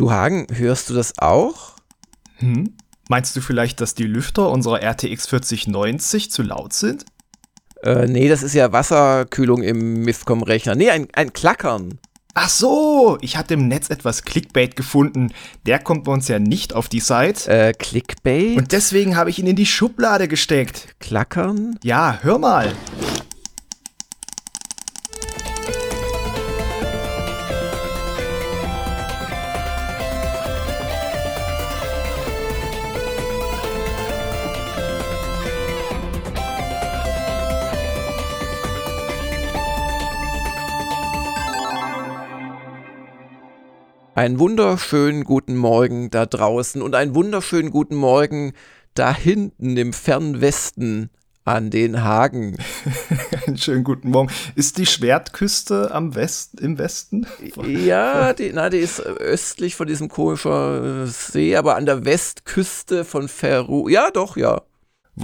Du Hagen, hörst du das auch? Hm? Meinst du vielleicht, dass die Lüfter unserer RTX 4090 zu laut sind? Äh, nee, das ist ja Wasserkühlung im Mifcom-Rechner. Nee, ein, ein Klackern. Ach so, ich hatte im Netz etwas Clickbait gefunden. Der kommt bei uns ja nicht auf die Seite. Äh, Clickbait? Und deswegen habe ich ihn in die Schublade gesteckt. Klackern? Ja, hör mal. Einen wunderschönen guten Morgen da draußen und einen wunderschönen guten Morgen da hinten im fernen Westen an den Hagen. Einen schönen guten Morgen. Ist die Schwertküste am West, im Westen? Ja, die, na, die ist östlich von diesem komischen See, aber an der Westküste von Peru. Ja, doch, ja.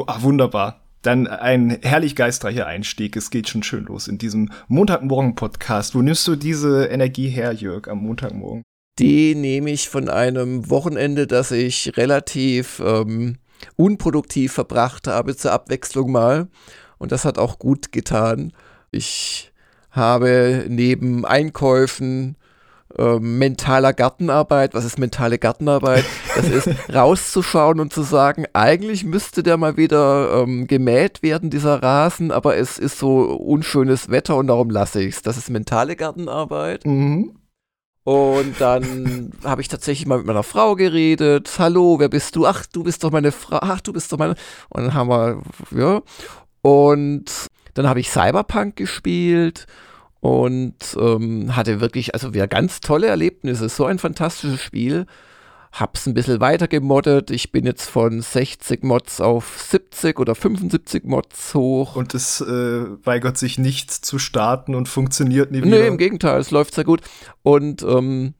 Ah, wunderbar. Dann ein herrlich geistreicher Einstieg. Es geht schon schön los in diesem Montagmorgen-Podcast. Wo nimmst du diese Energie her, Jörg, am Montagmorgen? Die nehme ich von einem Wochenende, das ich relativ ähm, unproduktiv verbracht habe, zur Abwechslung mal. Und das hat auch gut getan. Ich habe neben Einkäufen, äh, mentaler Gartenarbeit, was ist mentale Gartenarbeit? Das ist rauszuschauen und zu sagen, eigentlich müsste der mal wieder ähm, gemäht werden, dieser Rasen, aber es ist so unschönes Wetter und darum lasse ich es. Das ist mentale Gartenarbeit. Mhm. Und dann habe ich tatsächlich mal mit meiner Frau geredet. Hallo, wer bist du? Ach, du bist doch meine Frau. Ach, du bist doch meine. Und dann haben wir, ja. Und dann habe ich Cyberpunk gespielt und ähm, hatte wirklich, also wieder ganz tolle Erlebnisse. So ein fantastisches Spiel hab's ein bisschen weiter gemoddet. Ich bin jetzt von 60 Mods auf 70 oder 75 Mods hoch. Und es äh, weigert sich nicht zu starten und funktioniert nie wieder. Nee, im Gegenteil, es läuft sehr gut. Und ähm,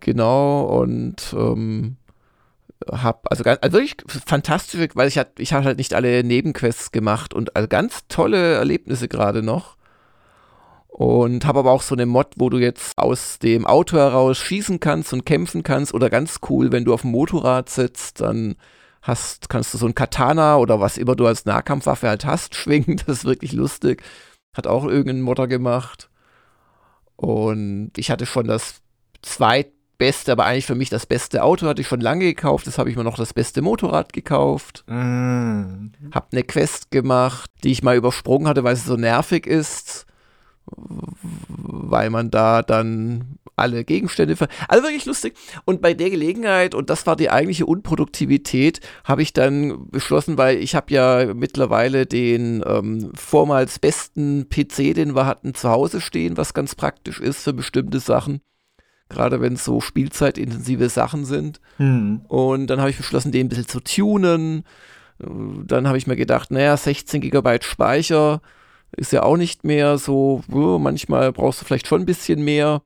genau, und ähm, hab, also, also wirklich fantastisch, weil ich hat, ich habe halt nicht alle Nebenquests gemacht und also ganz tolle Erlebnisse gerade noch. Und habe aber auch so eine Mod, wo du jetzt aus dem Auto heraus schießen kannst und kämpfen kannst. Oder ganz cool, wenn du auf dem Motorrad sitzt, dann hast, kannst du so ein Katana oder was immer du als Nahkampfwaffe halt hast, schwingen. Das ist wirklich lustig. Hat auch irgendein Modder gemacht. Und ich hatte schon das zweitbeste, aber eigentlich für mich das beste Auto hatte ich schon lange gekauft. Das habe ich mir noch das beste Motorrad gekauft. Mm. Hab eine Quest gemacht, die ich mal übersprungen hatte, weil sie so nervig ist weil man da dann alle Gegenstände ver also wirklich lustig. Und bei der Gelegenheit und das war die eigentliche Unproduktivität habe ich dann beschlossen weil ich habe ja mittlerweile den ähm, vormals besten PC den wir hatten zu Hause stehen was ganz praktisch ist für bestimmte Sachen. Gerade wenn es so spielzeitintensive Sachen sind. Hm. und dann habe ich beschlossen den ein bisschen zu tunen. Dann habe ich mir gedacht naja 16 Gigabyte Speicher ist ja auch nicht mehr so, manchmal brauchst du vielleicht schon ein bisschen mehr.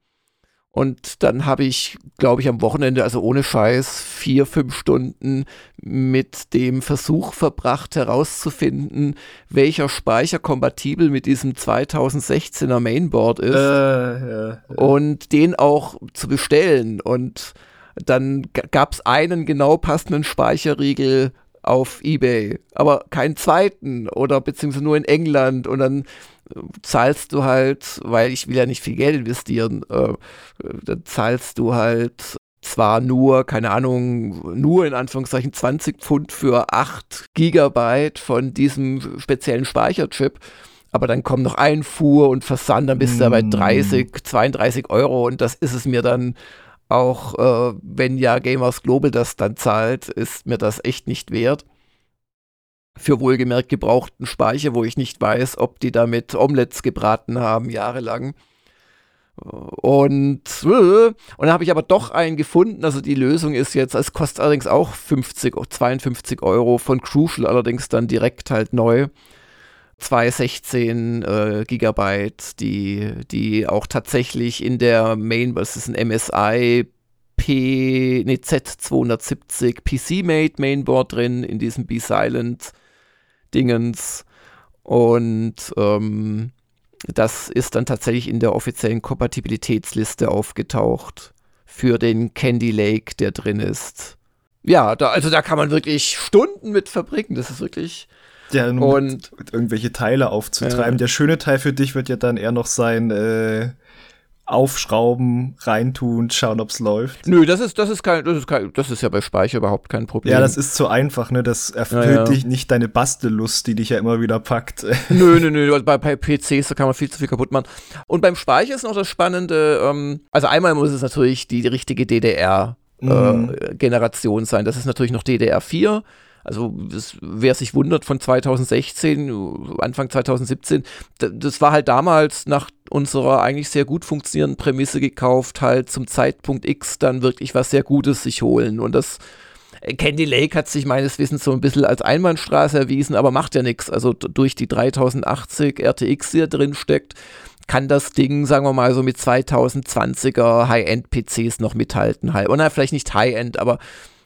Und dann habe ich, glaube ich, am Wochenende, also ohne Scheiß, vier, fünf Stunden mit dem Versuch verbracht, herauszufinden, welcher Speicher kompatibel mit diesem 2016er Mainboard ist. Äh, ja, ja. Und den auch zu bestellen. Und dann gab es einen genau passenden Speicherriegel auf Ebay, aber keinen zweiten oder beziehungsweise nur in England. Und dann äh, zahlst du halt, weil ich will ja nicht viel Geld investieren, äh, dann zahlst du halt zwar nur, keine Ahnung, nur in Anführungszeichen 20 Pfund für 8 Gigabyte von diesem speziellen Speicherchip, aber dann kommt noch Einfuhr und Versand, dann bist mm. du bei 30, 32 Euro. Und das ist es mir dann auch äh, wenn ja Gamers Global das dann zahlt, ist mir das echt nicht wert. Für wohlgemerkt gebrauchten Speicher, wo ich nicht weiß, ob die damit Omelettes gebraten haben, jahrelang. Und, äh, und dann habe ich aber doch einen gefunden. Also die Lösung ist jetzt, es kostet allerdings auch 50, 52 Euro von Crucial, allerdings dann direkt halt neu. 216 äh, Gigabyte, die, die auch tatsächlich in der Main, was ist ein MSI P, nee, Z270 PC-Made Mainboard drin, in diesem B-Silent Dingens. Und ähm, das ist dann tatsächlich in der offiziellen Kompatibilitätsliste aufgetaucht für den Candy Lake, der drin ist. Ja, da, also da kann man wirklich Stunden mit verbringen. Das ist wirklich. Ja, nur und, irgendwelche Teile aufzutreiben. Äh, Der schöne Teil für dich wird ja dann eher noch sein, äh, aufschrauben, reintun, schauen, ob's läuft. Nö, das ist, das ist kein, das ist kein, das ist ja bei Speicher überhaupt kein Problem. Ja, das ist zu einfach, ne? Das erfüllt ja, ja. dich nicht deine Bastellust, die dich ja immer wieder packt. Nö, nö, nö, bei, bei PCs, da kann man viel zu viel kaputt machen. Und beim Speicher ist noch das Spannende, ähm, also einmal muss es natürlich die, die richtige DDR mhm. äh, Generation sein. Das ist natürlich noch DDR4. Also das, wer sich wundert von 2016, Anfang 2017, das war halt damals nach unserer eigentlich sehr gut funktionierenden Prämisse gekauft, halt zum Zeitpunkt X dann wirklich was sehr Gutes sich holen. Und das äh, Candy Lake hat sich meines Wissens so ein bisschen als Einbahnstraße erwiesen, aber macht ja nichts. Also durch die 3080 RTX, die da drin steckt, kann das Ding, sagen wir mal, so mit 2020er High-End-PCs noch mithalten. Oder vielleicht nicht High-End, aber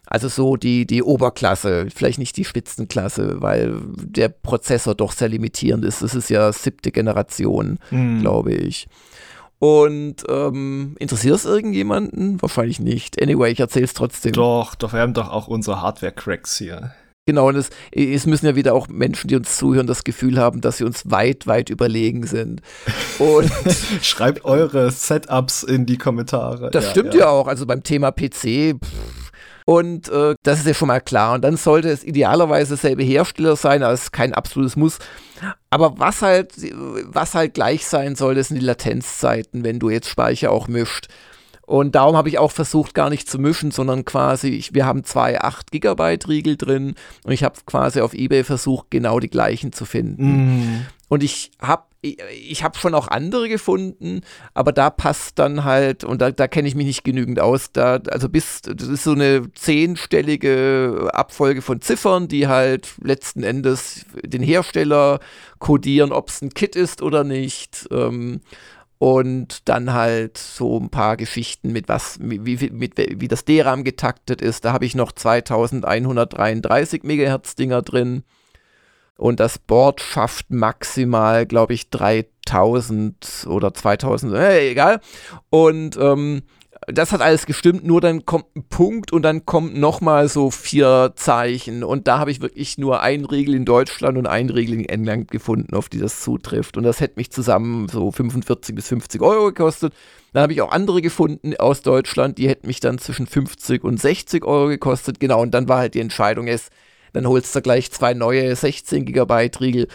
also so die, die Oberklasse, vielleicht nicht die Spitzenklasse, weil der Prozessor doch sehr limitierend ist. Das ist ja siebte Generation, mhm. glaube ich. Und ähm, interessiert es irgendjemanden? Wahrscheinlich nicht. Anyway, ich erzähle es trotzdem. Doch, doch, wir haben doch auch unsere Hardware-Cracks hier. Genau, und es, es, müssen ja wieder auch Menschen, die uns zuhören, das Gefühl haben, dass sie uns weit, weit überlegen sind. Und Schreibt eure Setups in die Kommentare. Das ja, stimmt ja. ja. auch. Also beim Thema PC, pff, und äh, das ist ja schon mal klar. Und dann sollte es idealerweise selbe Hersteller sein, als kein absolutes Muss. Aber was halt, was halt gleich sein soll, das sind die Latenzzeiten, wenn du jetzt Speicher auch mischt. Und darum habe ich auch versucht, gar nicht zu mischen, sondern quasi, ich, wir haben zwei 8 Gigabyte Riegel drin und ich habe quasi auf eBay versucht, genau die gleichen zu finden. Mm. Und ich habe ich, ich habe schon auch andere gefunden, aber da passt dann halt, und da, da kenne ich mich nicht genügend aus, da, also bis, das ist so eine zehnstellige Abfolge von Ziffern, die halt letzten Endes den Hersteller kodieren, ob es ein Kit ist oder nicht. Ähm, und dann halt so ein paar Geschichten mit was, wie, mit, wie das DRAM getaktet ist. Da habe ich noch 2133 Megahertz Dinger drin. Und das Board schafft maximal, glaube ich, 3000 oder 2000, äh, egal. Und ähm, das hat alles gestimmt, nur dann kommt ein Punkt und dann kommt nochmal so vier Zeichen. Und da habe ich wirklich nur ein Regel in Deutschland und ein Regel in England gefunden, auf die das zutrifft. Und das hätte mich zusammen so 45 bis 50 Euro gekostet. Dann habe ich auch andere gefunden aus Deutschland, die hätten mich dann zwischen 50 und 60 Euro gekostet. Genau, und dann war halt die Entscheidung, es dann holst du gleich zwei neue 16 Gigabyte Riegel.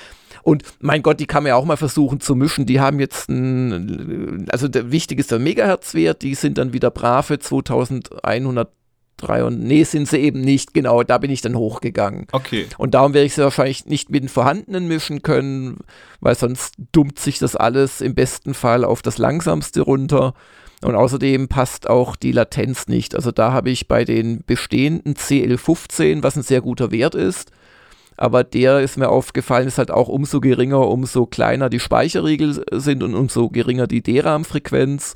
Und mein Gott, die kann man ja auch mal versuchen zu mischen. Die haben jetzt ein, also der wichtig ist der Megahertzwert, die sind dann wieder brave 2103 und nee, sind sie eben nicht, genau, da bin ich dann hochgegangen. Okay. Und darum werde ich sie wahrscheinlich nicht mit den vorhandenen mischen können, weil sonst dummt sich das alles im besten Fall auf das langsamste runter. Und außerdem passt auch die Latenz nicht. Also da habe ich bei den bestehenden CL15, was ein sehr guter Wert ist, aber der ist mir aufgefallen, ist halt auch umso geringer, umso kleiner die Speicherriegel sind und umso geringer die DRAM-Frequenz.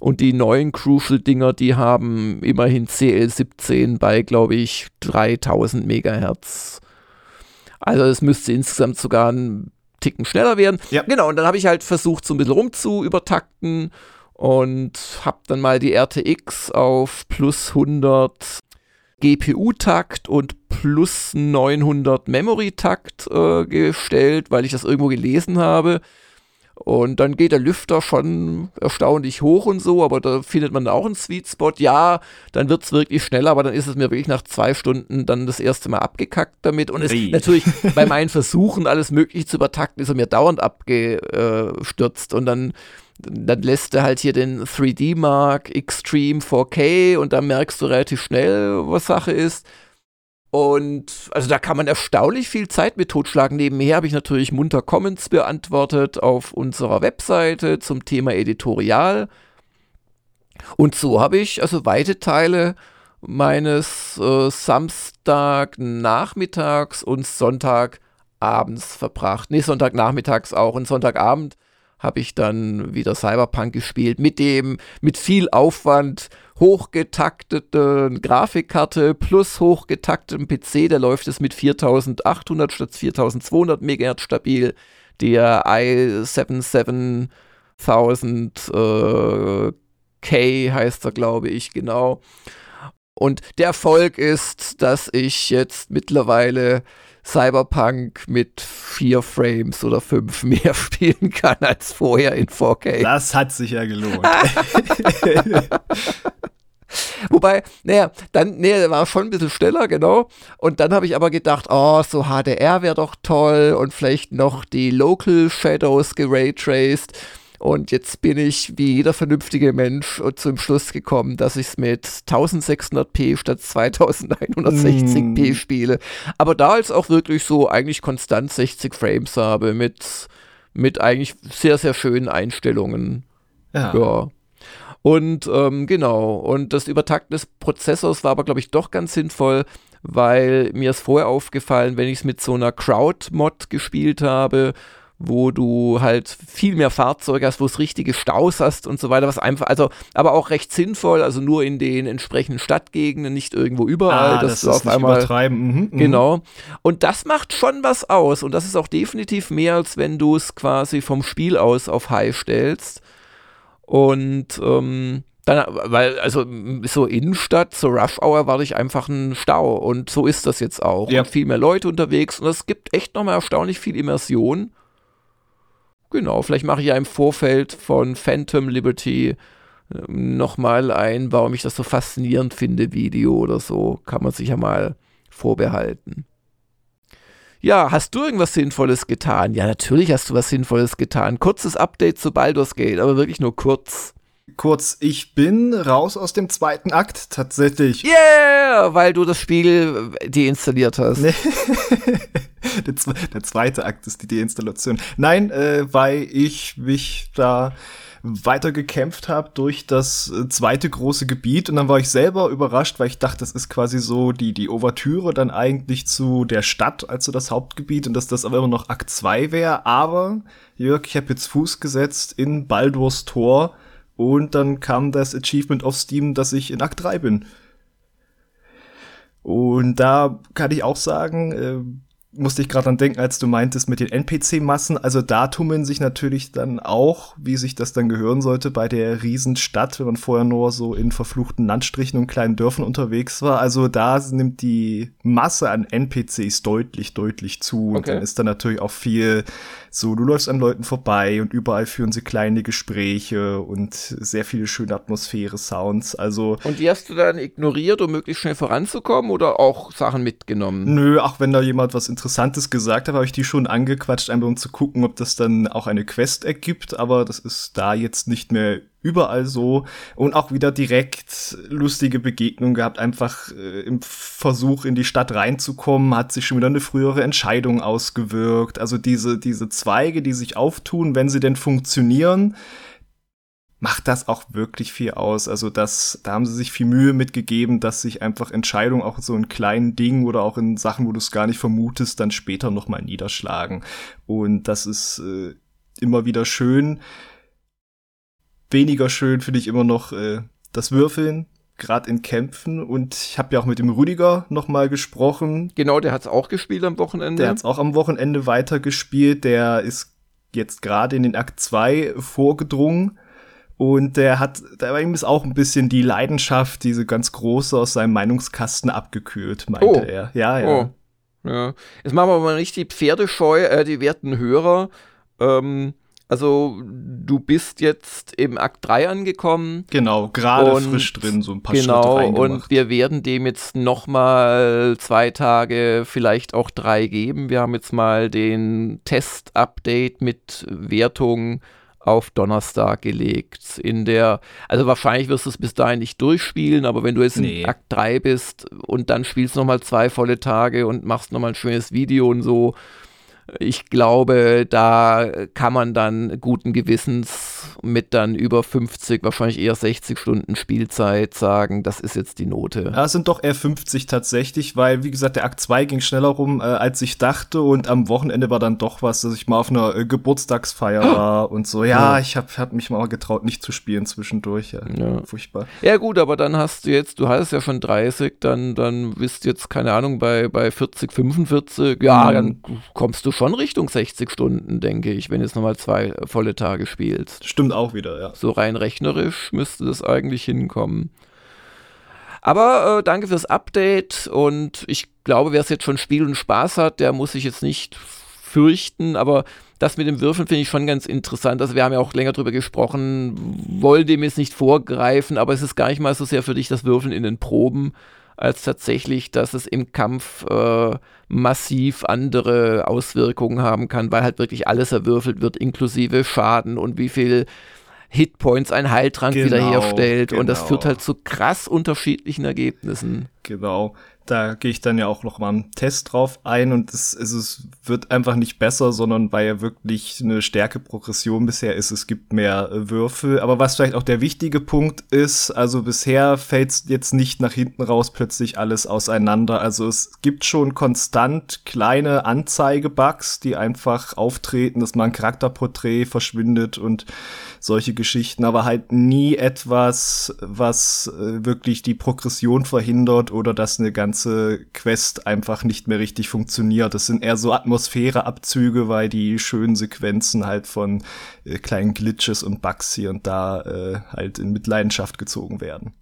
Und die neuen Crucial-Dinger, die haben immerhin CL17 bei, glaube ich, 3000 Megahertz. Also es müsste insgesamt sogar ein Ticken schneller werden. Ja. Genau, und dann habe ich halt versucht, so ein bisschen rumzu übertakten und habe dann mal die RTX auf plus 100 GPU-Takt und plus 900 Memory-Takt äh, gestellt, weil ich das irgendwo gelesen habe. Und dann geht der Lüfter schon erstaunlich hoch und so, aber da findet man auch einen Sweet Spot. Ja, dann wird es wirklich schneller, aber dann ist es mir wirklich nach zwei Stunden dann das erste Mal abgekackt damit. Und es hey. natürlich bei meinen Versuchen, alles Mögliche zu übertakten, ist er mir dauernd abgestürzt. Und dann dann lässt er halt hier den 3D Mark Extreme 4K und dann merkst du relativ schnell, was Sache ist. Und also da kann man erstaunlich viel Zeit mit totschlagen. Nebenher habe ich natürlich munter Comments beantwortet auf unserer Webseite zum Thema Editorial. Und so habe ich also weite Teile meines äh, Samstagnachmittags und Sonntagabends verbracht. Nee, Sonntagnachmittags auch und Sonntagabend habe ich dann wieder Cyberpunk gespielt mit dem, mit viel Aufwand hochgetakteten Grafikkarte plus hochgetaktetem PC, der läuft es mit 4800 statt 4200 MHz stabil. Der i7 7000 äh, K heißt er, glaube ich, genau. Und der Erfolg ist, dass ich jetzt mittlerweile Cyberpunk mit vier Frames oder fünf mehr spielen kann als vorher in 4K. Das hat sich ja gelohnt. Wobei, naja, dann, nee, war schon ein bisschen schneller, genau. Und dann habe ich aber gedacht, oh, so HDR wäre doch toll und vielleicht noch die Local Shadows geraytraced. Und jetzt bin ich wie jeder vernünftige Mensch zum Schluss gekommen, dass ich es mit 1600p statt 2160p mm. spiele. Aber da als auch wirklich so eigentlich konstant 60 Frames habe mit, mit eigentlich sehr, sehr schönen Einstellungen. Ja. ja. Und ähm, genau, und das Übertakten des Prozessors war aber, glaube ich, doch ganz sinnvoll, weil mir ist vorher aufgefallen, wenn ich es mit so einer Crowd-Mod gespielt habe, wo du halt viel mehr Fahrzeuge hast, wo es richtige Staus hast und so weiter, was einfach, also, aber auch recht sinnvoll, also nur in den entsprechenden Stadtgegenden, nicht irgendwo überall, ah, dass das du auf einmal übertreiben. Mhm, mhm, genau. Und das macht schon was aus und das ist auch definitiv mehr, als wenn du es quasi vom Spiel aus auf High stellst. Und ähm, dann, weil, also so Innenstadt, so Rush Hour war ich einfach ein Stau und so ist das jetzt auch. Ja. Und viel mehr Leute unterwegs und es gibt echt nochmal erstaunlich viel Immersion. Genau, vielleicht mache ich ja im Vorfeld von Phantom Liberty ähm, nochmal ein, warum ich das so faszinierend finde, Video oder so. Kann man sich ja mal vorbehalten. Ja, hast du irgendwas Sinnvolles getan? Ja, natürlich hast du was Sinnvolles getan. Kurzes Update zu Baldur's Gate, aber wirklich nur kurz. Kurz, ich bin raus aus dem zweiten Akt tatsächlich. Yeah, weil du das Spiel deinstalliert hast. Nee. der, der, zweite Akt ist die Deinstallation. Nein, äh, weil ich mich da weiter gekämpft habe durch das äh, zweite große Gebiet und dann war ich selber überrascht, weil ich dachte, das ist quasi so die, die Ouvertüre dann eigentlich zu der Stadt, also das Hauptgebiet und dass das aber immer noch Akt 2 wäre. Aber, Jörg, ich habe jetzt Fuß gesetzt in Baldur's Tor und dann kam das Achievement auf Steam, dass ich in Akt 3 bin. Und da kann ich auch sagen, äh, musste ich gerade dran denken, als du meintest mit den NPC-Massen. Also da tummeln sich natürlich dann auch, wie sich das dann gehören sollte, bei der Riesenstadt, wenn man vorher nur so in verfluchten Landstrichen und kleinen Dörfern unterwegs war. Also da nimmt die Masse an NPCs deutlich, deutlich zu. Okay. Und dann ist da natürlich auch viel so, du läufst an Leuten vorbei und überall führen sie kleine Gespräche und sehr viele schöne Atmosphäre, Sounds. Also. Und die hast du dann ignoriert, um möglichst schnell voranzukommen oder auch Sachen mitgenommen? Nö, auch wenn da jemand was Interessantes gesagt hat, habe ich die schon angequatscht, einfach um zu gucken, ob das dann auch eine Quest ergibt, aber das ist da jetzt nicht mehr überall so. Und auch wieder direkt lustige Begegnungen gehabt, einfach äh, im Versuch in die Stadt reinzukommen, hat sich schon wieder eine frühere Entscheidung ausgewirkt. Also diese, diese Zweige, die sich auftun, wenn sie denn funktionieren, macht das auch wirklich viel aus. Also das, da haben sie sich viel Mühe mitgegeben, dass sich einfach Entscheidungen auch so in kleinen Dingen oder auch in Sachen, wo du es gar nicht vermutest, dann später nochmal niederschlagen. Und das ist äh, immer wieder schön weniger schön finde ich immer noch äh, das Würfeln, gerade in Kämpfen. Und ich habe ja auch mit dem Rüdiger noch mal gesprochen. Genau, der hat es auch gespielt am Wochenende. Der hat es auch am Wochenende weitergespielt. Der ist jetzt gerade in den Akt 2 vorgedrungen. Und der hat, da war ihm ist auch ein bisschen die Leidenschaft, diese ganz große aus seinem Meinungskasten abgekühlt, meinte oh. er. Ja, ja. Oh. Ja. Jetzt machen wir mal richtig Pferdescheu, äh, die werten Hörer. Ähm, also du bist jetzt im Akt 3 angekommen. Genau, gerade frisch drin, so ein paar genau, Schritte reingemacht. und wir werden dem jetzt nochmal zwei Tage, vielleicht auch drei geben. Wir haben jetzt mal den Test-Update mit Wertung auf Donnerstag gelegt. In der, also wahrscheinlich wirst du es bis dahin nicht durchspielen, aber wenn du jetzt nee. in Akt 3 bist und dann spielst nochmal zwei volle Tage und machst nochmal ein schönes Video und so, ich glaube, da kann man dann guten Gewissens mit dann über 50, wahrscheinlich eher 60 Stunden Spielzeit sagen, das ist jetzt die Note. Ja, es sind doch eher 50 tatsächlich, weil, wie gesagt, der Akt 2 ging schneller rum, äh, als ich dachte und am Wochenende war dann doch was, dass ich mal auf einer äh, Geburtstagsfeier oh. war und so. Ja, ja. ich habe hab mich mal getraut, nicht zu spielen zwischendurch. Ja, ja. Furchtbar. Ja gut, aber dann hast du jetzt, du hattest ja schon 30, dann, dann bist jetzt, keine Ahnung, bei, bei 40, 45, ja, mhm. dann kommst du schon Richtung 60 Stunden, denke ich, wenn du jetzt nochmal zwei volle Tage spielst. Stimmt auch wieder, ja. So rein rechnerisch müsste das eigentlich hinkommen. Aber äh, danke fürs Update und ich glaube, wer es jetzt schon Spiel und Spaß hat, der muss sich jetzt nicht fürchten, aber das mit dem Würfeln finde ich schon ganz interessant. Also wir haben ja auch länger drüber gesprochen, wollen dem jetzt nicht vorgreifen, aber es ist gar nicht mal so sehr für dich das Würfeln in den Proben, als tatsächlich, dass es im Kampf äh, massiv andere Auswirkungen haben kann, weil halt wirklich alles erwürfelt wird, inklusive Schaden und wie viel Hitpoints ein Heiltrank genau, wiederherstellt. Genau. Und das führt halt zu krass unterschiedlichen Ergebnissen. Genau da gehe ich dann ja auch noch mal im Test drauf ein und es, es, es wird einfach nicht besser, sondern weil ja wirklich eine Stärke-Progression bisher ist, es gibt mehr äh, Würfel. Aber was vielleicht auch der wichtige Punkt ist, also bisher fällt jetzt nicht nach hinten raus plötzlich alles auseinander. Also es gibt schon konstant kleine Anzeigebugs, die einfach auftreten, dass mal ein Charakterporträt verschwindet und solche Geschichten, aber halt nie etwas, was äh, wirklich die Progression verhindert oder dass eine ganze Quest einfach nicht mehr richtig funktioniert. Das sind eher so Atmosphäreabzüge, weil die schönen Sequenzen halt von äh, kleinen Glitches und Bugs hier und da äh, halt in Mitleidenschaft gezogen werden.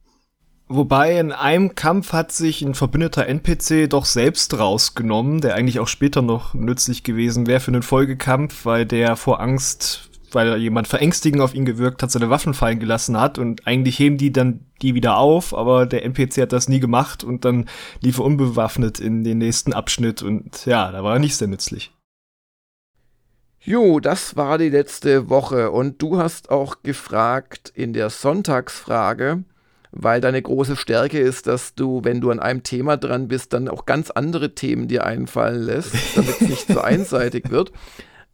Wobei in einem Kampf hat sich ein verbündeter NPC doch selbst rausgenommen, der eigentlich auch später noch nützlich gewesen wäre für einen Folgekampf, weil der vor Angst weil jemand verängstigend auf ihn gewirkt hat, seine Waffen fallen gelassen hat und eigentlich heben die dann die wieder auf, aber der NPC hat das nie gemacht und dann lief er unbewaffnet in den nächsten Abschnitt und ja, da war er nicht sehr nützlich. Jo, das war die letzte Woche und du hast auch gefragt in der Sonntagsfrage, weil deine große Stärke ist, dass du, wenn du an einem Thema dran bist, dann auch ganz andere Themen dir einfallen lässt, damit es nicht so einseitig wird.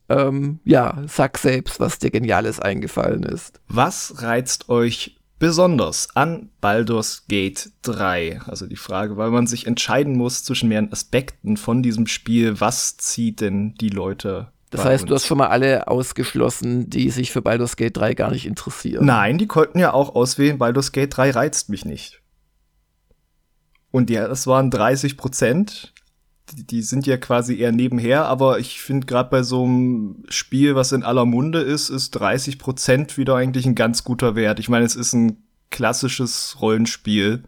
Ähm, ja, sag selbst, was dir Geniales eingefallen ist. Was reizt euch besonders an Baldur's Gate 3? Also die Frage, weil man sich entscheiden muss zwischen mehreren Aspekten von diesem Spiel. Was zieht denn die Leute das heißt, uns. du hast schon mal alle ausgeschlossen, die sich für Baldur's Gate 3 gar nicht interessieren. Nein, die konnten ja auch auswählen, Baldur's Gate 3 reizt mich nicht. Und ja, das waren 30 Prozent die sind ja quasi eher nebenher, aber ich finde gerade bei so einem Spiel, was in aller Munde ist, ist 30 Prozent wieder eigentlich ein ganz guter Wert. Ich meine, es ist ein klassisches Rollenspiel.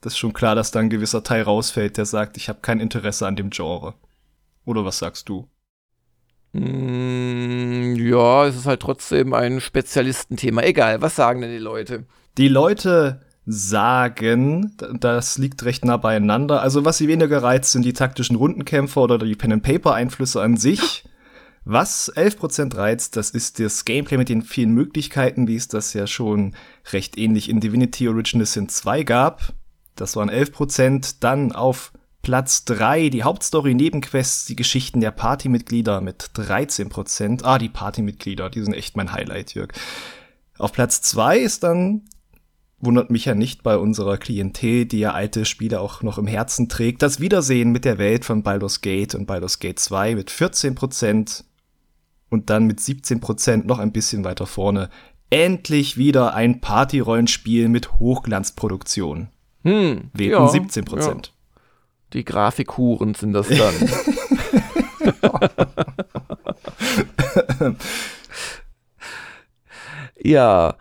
Das ist schon klar, dass da ein gewisser Teil rausfällt, der sagt, ich habe kein Interesse an dem Genre. Oder was sagst du? Mm, ja, es ist halt trotzdem ein Spezialistenthema. Egal, was sagen denn die Leute? Die Leute sagen, das liegt recht nah beieinander. Also was sie weniger reizt, sind die taktischen Rundenkämpfer oder die Pen-and-Paper-Einflüsse an sich. Was 11% reizt, das ist das Gameplay mit den vielen Möglichkeiten, wie es das ja schon recht ähnlich in Divinity Original Sin 2 gab. Das waren 11%. Dann auf Platz 3 die Hauptstory, Nebenquests, die Geschichten der Partymitglieder mit 13%. Ah, die Partymitglieder, die sind echt mein Highlight, Jörg. Auf Platz 2 ist dann wundert mich ja nicht bei unserer Klientel, die ja alte Spiele auch noch im Herzen trägt. Das Wiedersehen mit der Welt von Baldur's Gate und Baldur's Gate 2 mit 14 Prozent und dann mit 17 Prozent noch ein bisschen weiter vorne. Endlich wieder ein Party-Rollenspiel mit Hochglanzproduktion. Hm, Wählten ja, 17 Prozent. Ja. Die Grafikhuren sind das dann. ja,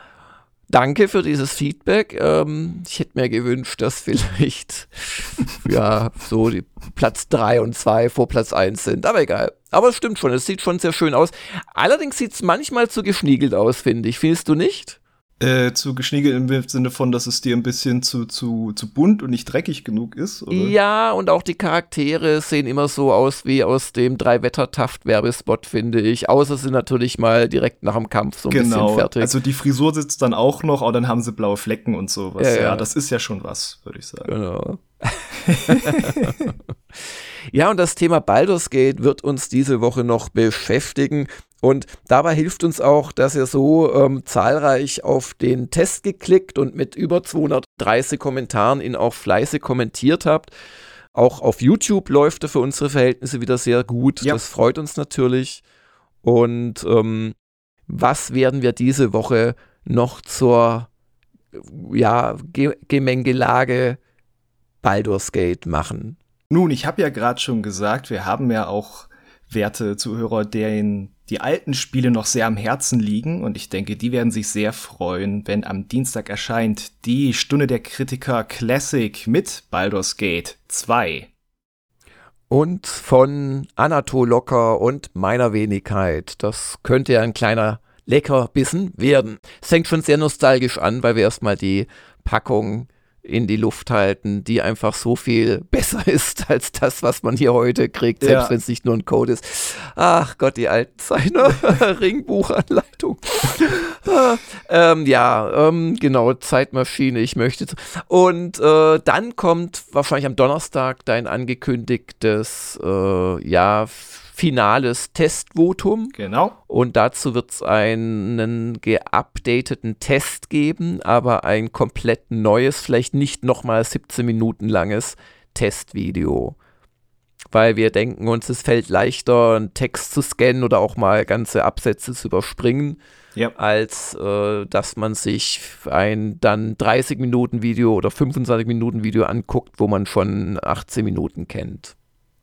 danke für dieses Feedback. Ähm, ich hätte mir gewünscht, dass vielleicht ja so die Platz 3 und 2 vor Platz 1 sind. Aber egal. Aber es stimmt schon, es sieht schon sehr schön aus. Allerdings sieht es manchmal zu geschniegelt aus, finde ich. Findest du nicht? Äh, zu geschniegelt im Sinne von, dass es dir ein bisschen zu, zu, zu bunt und nicht dreckig genug ist? Oder? Ja, und auch die Charaktere sehen immer so aus wie aus dem Drei-Wetter-Taft-Werbespot, finde ich. Außer sie natürlich mal direkt nach dem Kampf so ein genau. bisschen fertig. Also die Frisur sitzt dann auch noch, aber dann haben sie blaue Flecken und sowas. Ja, ja. ja das ist ja schon was, würde ich sagen. Genau. ja, und das Thema Baldur's Gate wird uns diese Woche noch beschäftigen. Und dabei hilft uns auch, dass ihr so ähm, zahlreich auf den Test geklickt und mit über 230 Kommentaren ihn auch fleißig kommentiert habt. Auch auf YouTube läuft er für unsere Verhältnisse wieder sehr gut. Ja. Das freut uns natürlich. Und ähm, was werden wir diese Woche noch zur ja, Ge Gemengelage Baldur's Gate machen? Nun, ich habe ja gerade schon gesagt, wir haben ja auch werte Zuhörer, denen die alten Spiele noch sehr am Herzen liegen und ich denke, die werden sich sehr freuen, wenn am Dienstag erscheint die Stunde der Kritiker Classic mit Baldur's Gate 2. Und von Anatol Locker und meiner Wenigkeit. Das könnte ja ein kleiner Leckerbissen werden. Es fängt schon sehr nostalgisch an, weil wir erstmal die Packung in die Luft halten, die einfach so viel besser ist als das, was man hier heute kriegt, selbst ja. wenn es nicht nur ein Code ist. Ach Gott, die alten Zeiten. Ringbuchanleitung. ah, ähm, ja, ähm, genau, Zeitmaschine, ich möchte. Und äh, dann kommt wahrscheinlich am Donnerstag dein angekündigtes, äh, ja, finales Testvotum. Genau. Und dazu wird es einen geupdateten Test geben, aber ein komplett neues, vielleicht nicht nochmal 17 Minuten langes Testvideo. Weil wir denken uns, es fällt leichter, einen Text zu scannen oder auch mal ganze Absätze zu überspringen, ja. als äh, dass man sich ein dann 30 Minuten Video oder 25 Minuten Video anguckt, wo man schon 18 Minuten kennt.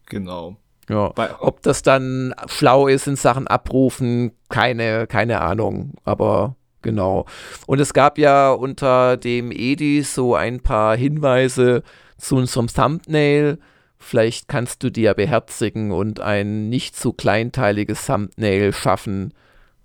Genau. Ja, ob das dann schlau ist in Sachen Abrufen, keine, keine Ahnung, aber genau. Und es gab ja unter dem Edi so ein paar Hinweise zu unserem Thumbnail. Vielleicht kannst du die ja beherzigen und ein nicht zu kleinteiliges Thumbnail schaffen,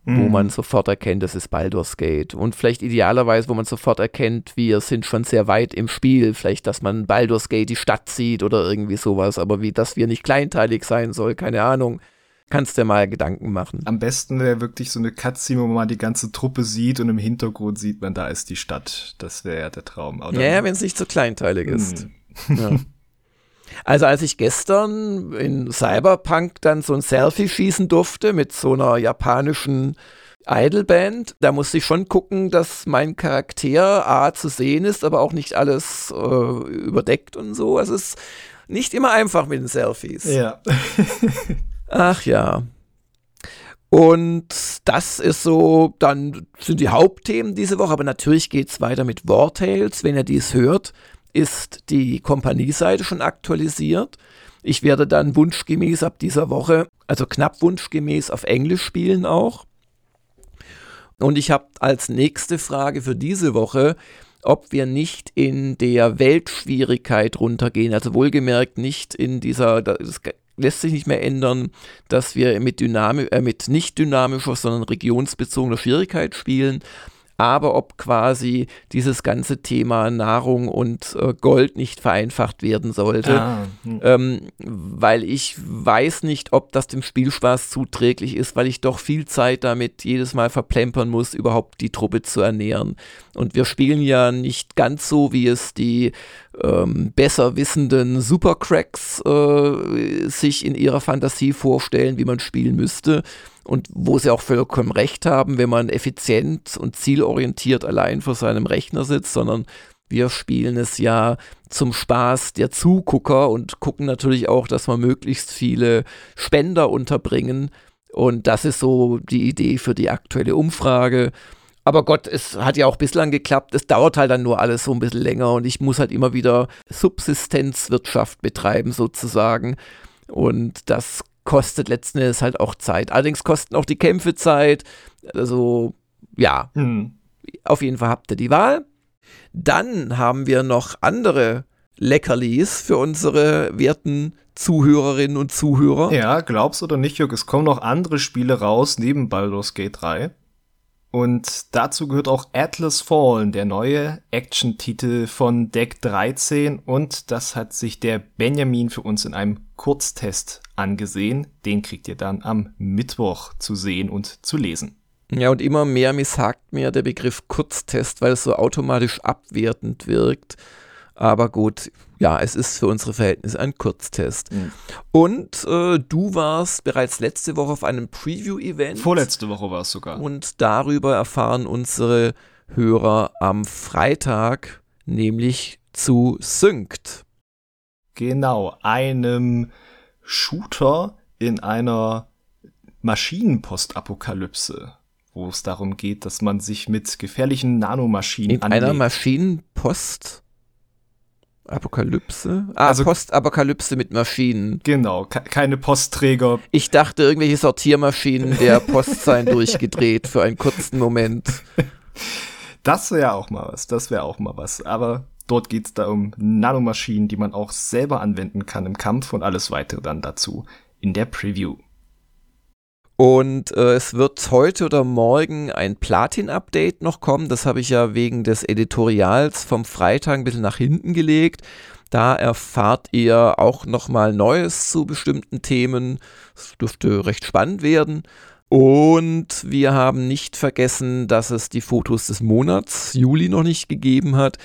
mhm. wo man sofort erkennt, das ist Baldur's Gate. Und vielleicht idealerweise, wo man sofort erkennt, wir sind schon sehr weit im Spiel. Vielleicht, dass man Baldur's Gate die Stadt sieht oder irgendwie sowas. Aber wie das wir nicht kleinteilig sein soll, keine Ahnung. Kannst dir mal Gedanken machen. Am besten wäre wirklich so eine Cutscene, wo man die ganze Truppe sieht und im Hintergrund sieht man, da ist die Stadt. Das wäre ja der Traum. Oder? Ja, wenn es nicht zu kleinteilig ist. Hm. Ja. Also als ich gestern in Cyberpunk dann so ein Selfie schießen durfte mit so einer japanischen Idolband, da musste ich schon gucken, dass mein Charakter A zu sehen ist, aber auch nicht alles äh, überdeckt und so. Also es ist nicht immer einfach mit den Selfies. Ja. Ach ja. Und das ist so, dann sind die Hauptthemen diese Woche, aber natürlich geht es weiter mit Wartales, wenn ihr dies hört ist die Kompanieseite schon aktualisiert. Ich werde dann wunschgemäß ab dieser Woche, also knapp wunschgemäß auf Englisch spielen auch. Und ich habe als nächste Frage für diese Woche, ob wir nicht in der Weltschwierigkeit runtergehen. Also wohlgemerkt nicht in dieser, das lässt sich nicht mehr ändern, dass wir mit, Dynami äh, mit nicht dynamischer, sondern regionsbezogener Schwierigkeit spielen aber ob quasi dieses ganze Thema Nahrung und äh, Gold nicht vereinfacht werden sollte. Ah, hm. ähm, weil ich weiß nicht, ob das dem Spielspaß zuträglich ist, weil ich doch viel Zeit damit jedes Mal verplempern muss, überhaupt die Truppe zu ernähren. Und wir spielen ja nicht ganz so, wie es die ähm, besser wissenden Supercracks äh, sich in ihrer Fantasie vorstellen, wie man spielen müsste, und wo sie auch vollkommen recht haben, wenn man effizient und zielorientiert allein vor seinem Rechner sitzt, sondern wir spielen es ja zum Spaß der Zugucker und gucken natürlich auch, dass wir möglichst viele Spender unterbringen. Und das ist so die Idee für die aktuelle Umfrage. Aber Gott, es hat ja auch bislang geklappt. Es dauert halt dann nur alles so ein bisschen länger und ich muss halt immer wieder Subsistenzwirtschaft betreiben sozusagen. Und das kostet letzten Endes halt auch Zeit. Allerdings kosten auch die Kämpfe Zeit. Also, ja, hm. auf jeden Fall habt ihr die Wahl. Dann haben wir noch andere Leckerlis für unsere werten Zuhörerinnen und Zuhörer. Ja, glaubst oder nicht, Jörg, es kommen noch andere Spiele raus neben Baldur's Gate 3. Und dazu gehört auch Atlas Fallen, der neue Action-Titel von Deck 13. Und das hat sich der Benjamin für uns in einem Kurztest angesehen. Den kriegt ihr dann am Mittwoch zu sehen und zu lesen. Ja, und immer mehr missagt mir der Begriff Kurztest, weil es so automatisch abwertend wirkt. Aber gut, ja, es ist für unsere Verhältnisse ein Kurztest. Mhm. Und äh, du warst bereits letzte Woche auf einem Preview-Event. Vorletzte Woche war es sogar. Und darüber erfahren unsere Hörer am Freitag, nämlich zu Synced. Genau, einem Shooter in einer Maschinenpostapokalypse wo es darum geht, dass man sich mit gefährlichen Nanomaschinen in anlegt. einer Maschinenpost Apokalypse? Ah, Also- Postapokalypse mit Maschinen. Genau, ke keine Postträger. Ich dachte, irgendwelche Sortiermaschinen der Post seien durchgedreht für einen kurzen Moment. Das wäre auch mal was, das wäre auch mal was. Aber dort geht's da um Nanomaschinen, die man auch selber anwenden kann im Kampf und alles weitere dann dazu in der Preview. Und äh, es wird heute oder morgen ein Platin-Update noch kommen. Das habe ich ja wegen des Editorials vom Freitag ein bisschen nach hinten gelegt. Da erfahrt ihr auch nochmal Neues zu bestimmten Themen. Es dürfte recht spannend werden. Und wir haben nicht vergessen, dass es die Fotos des Monats Juli noch nicht gegeben hat.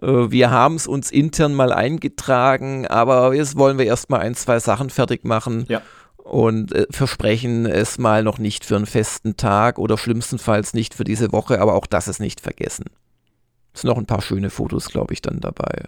Äh, Wir haben es uns intern mal eingetragen, aber jetzt wollen wir erstmal ein, zwei Sachen fertig machen Ja. Und äh, versprechen es mal noch nicht für einen festen Tag oder schlimmstenfalls nicht für diese Woche, aber auch das ist nicht vergessen. Es sind noch ein paar schöne Fotos, glaube ich, dann dabei.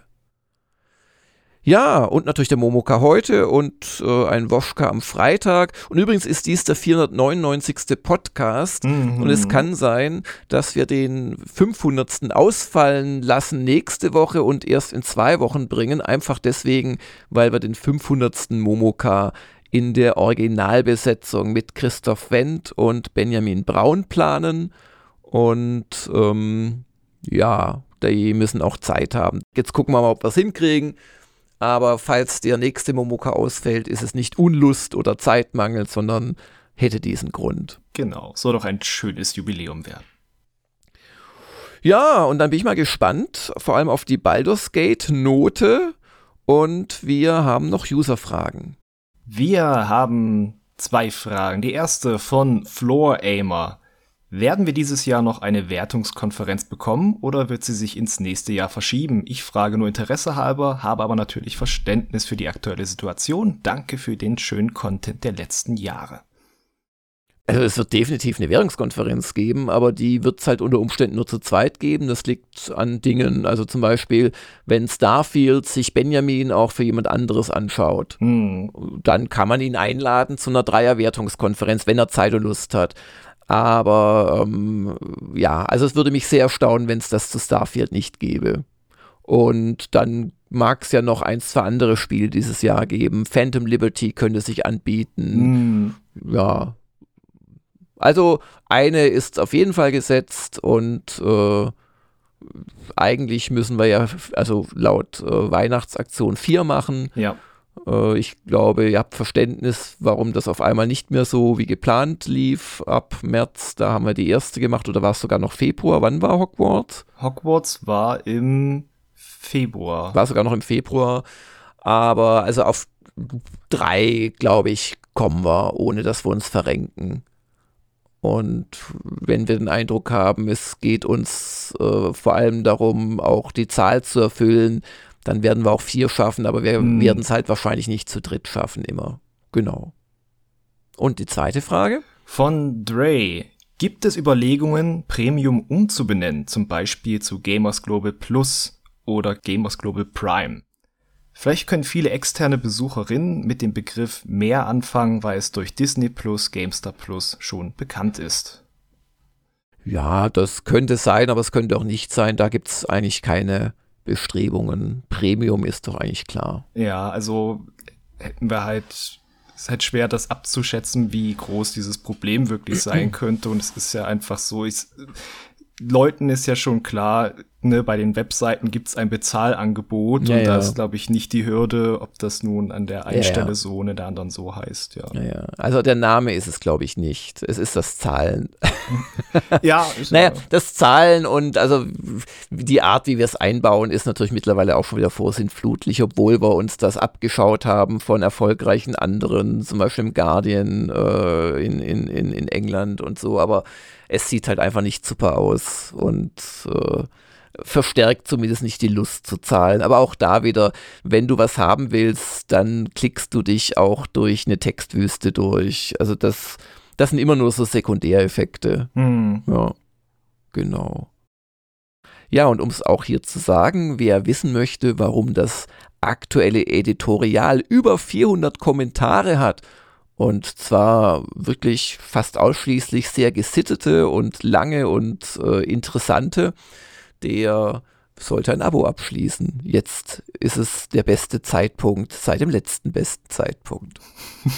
Ja, und natürlich der Momoka heute und äh, ein Woschka am Freitag. Und übrigens ist dies der 499. Podcast. Mhm. Und es kann sein, dass wir den 500. ausfallen lassen nächste Woche und erst in zwei Wochen bringen. Einfach deswegen, weil wir den 500. Momoka in der Originalbesetzung mit Christoph Wendt und Benjamin Braun planen. Und ähm, ja, die müssen auch Zeit haben. Jetzt gucken wir mal, ob wir es hinkriegen. Aber falls der nächste Momoka ausfällt, ist es nicht Unlust oder Zeitmangel, sondern hätte diesen Grund. Genau, soll doch ein schönes Jubiläum werden. Ja, und dann bin ich mal gespannt, vor allem auf die Baldur's Gate Note. Und wir haben noch User-Fragen. Wir haben zwei Fragen. Die erste von Floor Aimer. Werden wir dieses Jahr noch eine Wertungskonferenz bekommen oder wird sie sich ins nächste Jahr verschieben? Ich frage nur Interesse halber, habe aber natürlich Verständnis für die aktuelle Situation. Danke für den schönen Content der letzten Jahre. Also es wird definitiv eine Währungskonferenz geben, aber die wird es halt unter Umständen nur zu zweit geben. Das liegt an Dingen. Also zum Beispiel, wenn Starfield sich Benjamin auch für jemand anderes anschaut, Hm, dann kann man ihn einladen zu einer Dreier-Wertungskonferenz, wenn er Zeit und Lust hat. Aber ähm, ja, also es würde mich sehr erstaunen, wenn es das zu Starfield nicht gäbe. Und dann mag es ja noch ein, zwei andere Spiele dieses Jahr geben. Phantom Liberty könnte sich anbieten. hm, Ja. Also eine ist auf jeden Fall gesetzt und äh, eigentlich müssen wir ja, also laut äh, Weihnachtsaktion 4 machen. ja. Äh, ich glaube, ihr habt Verständnis, warum das auf einmal nicht mehr so wie geplant lief. Ab März, da haben wir die erste gemacht oder war es sogar noch Februar? Wann war Hogwarts? Hogwarts war im Februar. War sogar noch im Februar. Aber also auf drei, glaube ich, kommen wir, ohne dass wir uns verrenken. Und wenn wir den Eindruck haben, es geht uns äh, vor allem darum, auch die Zahl zu erfüllen, dann werden wir auch vier schaffen, aber wir Hm. werden es halt wahrscheinlich nicht zu dritt schaffen, immer. Genau. Und die zweite Frage? Von Dre. Gibt es Überlegungen, Premium umzubenennen, zum Beispiel zu Gamers Global Plus oder Gamers Global Prime? Vielleicht können viele externe Besucherinnen mit dem Begriff mehr anfangen, weil es durch Disney Plus, GameStar Plus schon bekannt ist. Ja, das könnte sein, aber es könnte auch nicht sein. Da gibt es eigentlich keine Bestrebungen. Premium ist doch eigentlich klar. Ja, also hätten wir halt, es ist halt schwer, das abzuschätzen, wie groß dieses Problem wirklich sein könnte. Und es ist ja einfach so, ich, Leuten ist ja schon klar, ne, bei den Webseiten gibt's ein Bezahlangebot Ja, und da ja. ist, glaube ich, nicht die Hürde, ob das nun an der einen Ja, Stelle so und an der anderen so heißt, ja. Also der Name ist es, glaube ich, nicht. Es ist das Zahlen. Ja, ist Naja, das Zahlen und also die Art, wie wir es einbauen, ist natürlich mittlerweile auch schon wieder vorsintflutlich, obwohl wir uns das abgeschaut haben von erfolgreichen anderen, zum Beispiel im Guardian äh, in, in, in, in England und so, aber es sieht halt einfach nicht super aus und äh, verstärkt zumindest nicht die Lust zu zahlen. Aber auch da wieder, wenn du was haben willst, dann klickst du dich auch durch eine Textwüste durch. Also das, das sind immer nur so Sekundäreffekte. hm. Ja, genau. Ja, und um es auch hier zu sagen, wer wissen möchte, warum das aktuelle Editorial über 400 Kommentare hat, und zwar wirklich fast ausschließlich sehr gesittete und lange und äh, interessante, der sollte ein Abo abschließen. Jetzt ist es der beste Zeitpunkt seit dem letzten besten Zeitpunkt.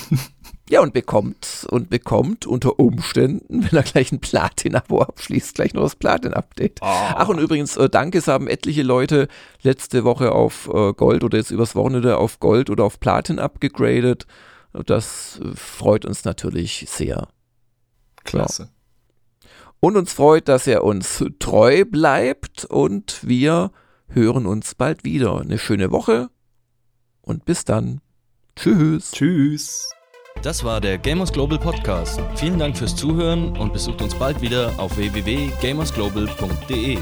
ja, und bekommt und bekommt unter Umständen, wenn er gleich ein Platin-Abo abschließt, gleich noch das Platin-Update. Oh. Ach, und übrigens, äh, danke, es haben etliche Leute letzte Woche auf äh, Gold oder jetzt übers Wochenende auf Gold oder auf Platin abgegradet. Das äh, freut uns natürlich sehr. Klasse. Ja. Und uns freut, dass er uns treu bleibt und wir hören uns bald wieder. Eine schöne Woche und bis dann. Tschüss. Tschüss. Das war der Gamers Global Podcast. Vielen Dank fürs Zuhören und besucht uns bald wieder auf www.gamersglobal.de.